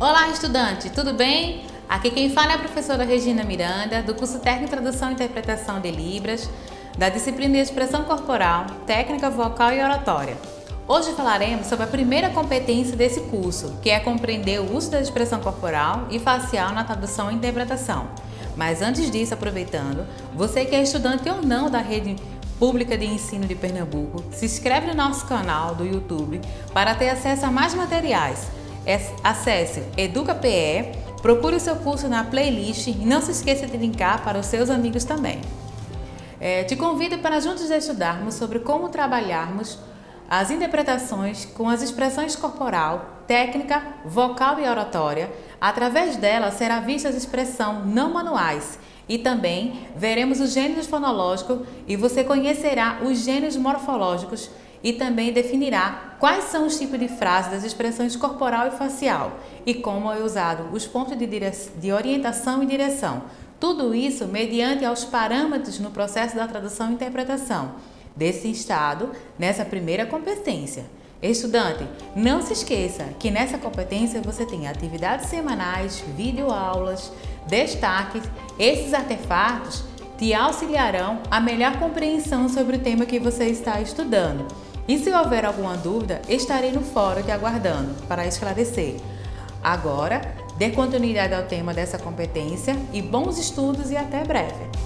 Olá, estudante, tudo bem? Aqui quem fala é a professora Regina Miranda, do curso Técnico Tradução e Interpretação de Libras, da disciplina de Expressão Corporal, Técnica Vocal e Oratória. Hoje falaremos sobre a primeira competência desse curso, que é compreender o uso da expressão corporal e facial na tradução e interpretação. Mas antes disso, aproveitando, você que é estudante ou não da rede pública de ensino de Pernambuco, se inscreve no nosso canal do YouTube para ter acesso a mais materiais acesse EducaPE, procure o seu curso na playlist e não se esqueça de linkar para os seus amigos também. É, te convido para juntos estudarmos sobre como trabalharmos as interpretações com as expressões corporal, técnica, vocal e oratória. Através dela será vista as expressões não manuais e também veremos os gêneros fonológicos e você conhecerá os gêneros morfológicos e também definirá quais são os tipos de frases das expressões corporal e facial e como é usado os pontos de, de orientação e direção. Tudo isso mediante aos parâmetros no processo da tradução e interpretação desse estado nessa primeira competência. Estudante, não se esqueça que nessa competência você tem atividades semanais, videoaulas, destaques. Esses artefatos te auxiliarão a melhor compreensão sobre o tema que você está estudando. E se houver alguma dúvida, estarei no fórum te aguardando para esclarecer. Agora, dê continuidade ao tema dessa competência e bons estudos e até breve!